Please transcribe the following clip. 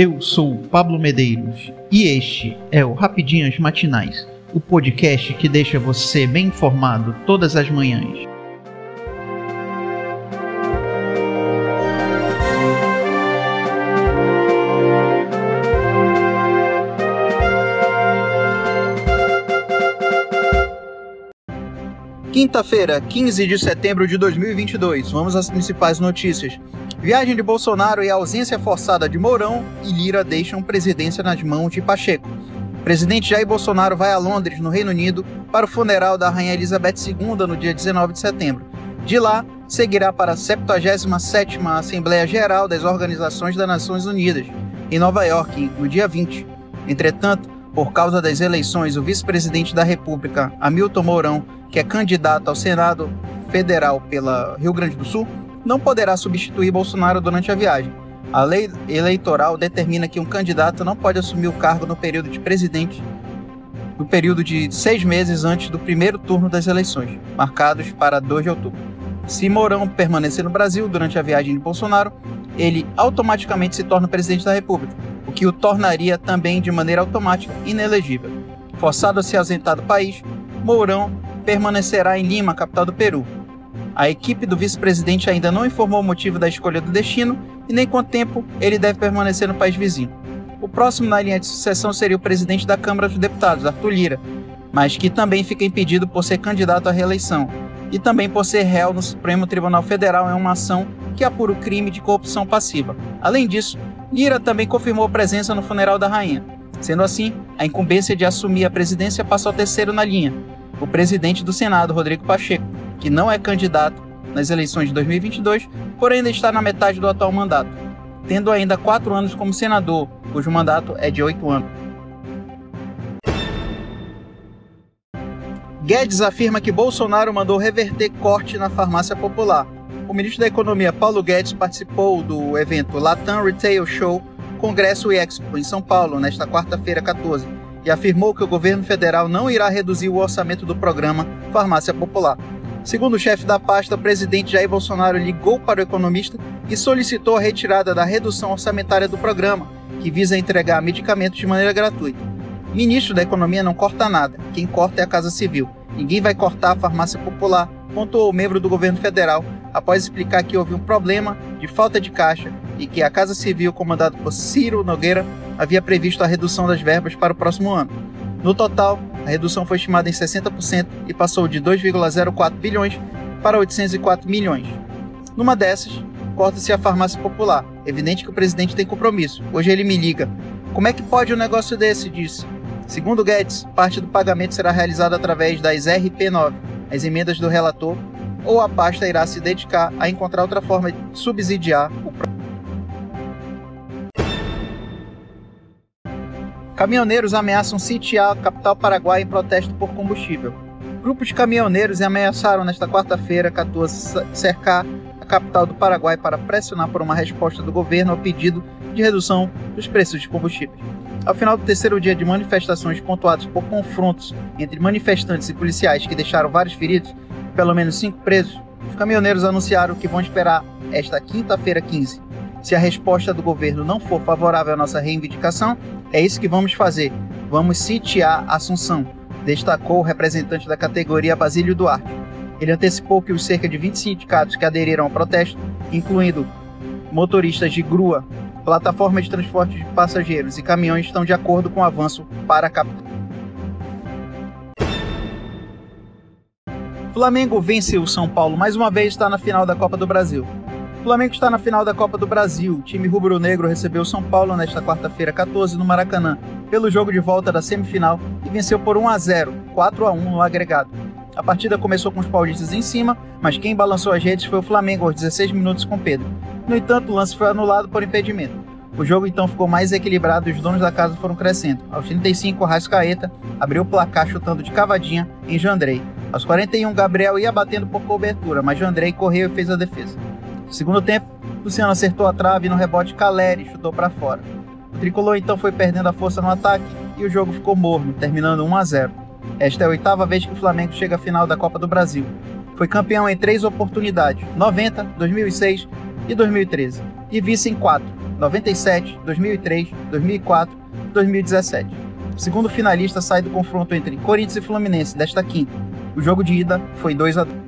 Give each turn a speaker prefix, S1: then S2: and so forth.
S1: Eu sou Pablo Medeiros e este é o Rapidinhas Matinais, o podcast que deixa você bem informado todas as manhãs. Quinta-feira, 15 de setembro de 2022. Vamos às principais notícias. Viagem de Bolsonaro e ausência forçada de Mourão e Lira deixam presidência nas mãos de Pacheco. O presidente Jair Bolsonaro vai a Londres, no Reino Unido, para o funeral da Rainha Elizabeth II no dia 19 de setembro. De lá, seguirá para a 77ª Assembleia Geral das Organizações das Nações Unidas, em Nova York, no dia 20. Entretanto, por causa das eleições, o vice-presidente da República, Hamilton Mourão, que é candidato ao Senado Federal pela Rio Grande do Sul, não poderá substituir Bolsonaro durante a viagem. A lei eleitoral determina que um candidato não pode assumir o cargo no período de presidente no período de seis meses antes do primeiro turno das eleições, marcados para 2 de outubro. Se Mourão permanecer no Brasil durante a viagem de Bolsonaro, ele automaticamente se torna presidente da República, o que o tornaria também de maneira automática inelegível. Forçado a se ausentar do país, Mourão permanecerá em Lima, capital do Peru. A equipe do vice-presidente ainda não informou o motivo da escolha do destino e nem quanto tempo ele deve permanecer no país vizinho. O próximo na linha de sucessão seria o presidente da Câmara dos Deputados, Arthur Lira, mas que também fica impedido por ser candidato à reeleição e também por ser réu no Supremo Tribunal Federal em uma ação que apura o crime de corrupção passiva. Além disso, Lira também confirmou presença no funeral da rainha. Sendo assim, a incumbência de assumir a presidência passa ao terceiro na linha, o presidente do Senado, Rodrigo Pacheco, que não é candidato nas eleições de 2022, porém ainda está na metade do atual mandato, tendo ainda quatro anos como senador, cujo mandato é de oito anos. Guedes afirma que Bolsonaro mandou reverter corte na farmácia popular. O ministro da Economia, Paulo Guedes, participou do evento Latam Retail Show Congresso e Expo em São Paulo nesta quarta-feira 14 e afirmou que o governo federal não irá reduzir o orçamento do programa Farmácia Popular. Segundo o chefe da pasta, o presidente Jair Bolsonaro ligou para o economista e solicitou a retirada da redução orçamentária do programa, que visa entregar medicamentos de maneira gratuita. O ministro da Economia não corta nada, quem corta é a Casa Civil. Ninguém vai cortar a farmácia popular, pontuou o membro do governo federal após explicar que houve um problema de falta de caixa e que a Casa Civil, comandada por Ciro Nogueira, havia previsto a redução das verbas para o próximo ano. No total, a redução foi estimada em 60% e passou de 2,04 bilhões para 804 milhões. Numa dessas, corta-se a farmácia popular. Evidente que o presidente tem compromisso. Hoje ele me liga. Como é que pode um negócio desse? Disse. Segundo Guedes, parte do pagamento será realizada através das RP9, as emendas do relator, ou a pasta irá se dedicar a encontrar outra forma de subsidiar o Caminhoneiros ameaçam sitiar a capital paraguaia em protesto por combustível. Grupos de caminhoneiros ameaçaram nesta quarta-feira 14 cercar a capital do Paraguai para pressionar por uma resposta do governo ao pedido de redução dos preços de combustíveis. Ao final do terceiro dia de manifestações pontuadas por confrontos entre manifestantes e policiais que deixaram vários feridos, pelo menos cinco presos, os caminhoneiros anunciaram que vão esperar esta quinta-feira 15 se a resposta do governo não for favorável à nossa reivindicação, é isso que vamos fazer. Vamos sitiar Assunção, destacou o representante da categoria Basílio Duarte. Ele antecipou que os cerca de 20 sindicatos que aderiram ao protesto, incluindo motoristas de grua, plataformas de transporte de passageiros e caminhões, estão de acordo com o avanço para a capital. Flamengo vence o São Paulo mais uma vez está na final da Copa do Brasil. O Flamengo está na final da Copa do Brasil. O time rubro-negro recebeu São Paulo nesta quarta-feira 14 no Maracanã, pelo jogo de volta da semifinal e venceu por 1 a 0, 4 a 1 no agregado. A partida começou com os paulistas em cima, mas quem balançou as redes foi o Flamengo aos 16 minutos com Pedro. No entanto, o lance foi anulado por impedimento. O jogo então ficou mais equilibrado e os donos da casa foram crescendo. Aos 35, Rascaeta abriu o placar chutando de cavadinha em Jandrei. Aos 41, Gabriel ia batendo por cobertura, mas Jandrei correu e fez a defesa. No segundo tempo, Luciano acertou a trave e no rebote Caleri chutou para fora. O tricolor então foi perdendo a força no ataque e o jogo ficou morno, terminando 1 a 0. Esta é a oitava vez que o Flamengo chega à final da Copa do Brasil. Foi campeão em três oportunidades: 90, 2006 e 2013, e vice em quatro: 97, 2003, 2004, 2017. O segundo finalista sai do confronto entre Corinthians e Fluminense desta quinta. O jogo de ida foi 2 a 2.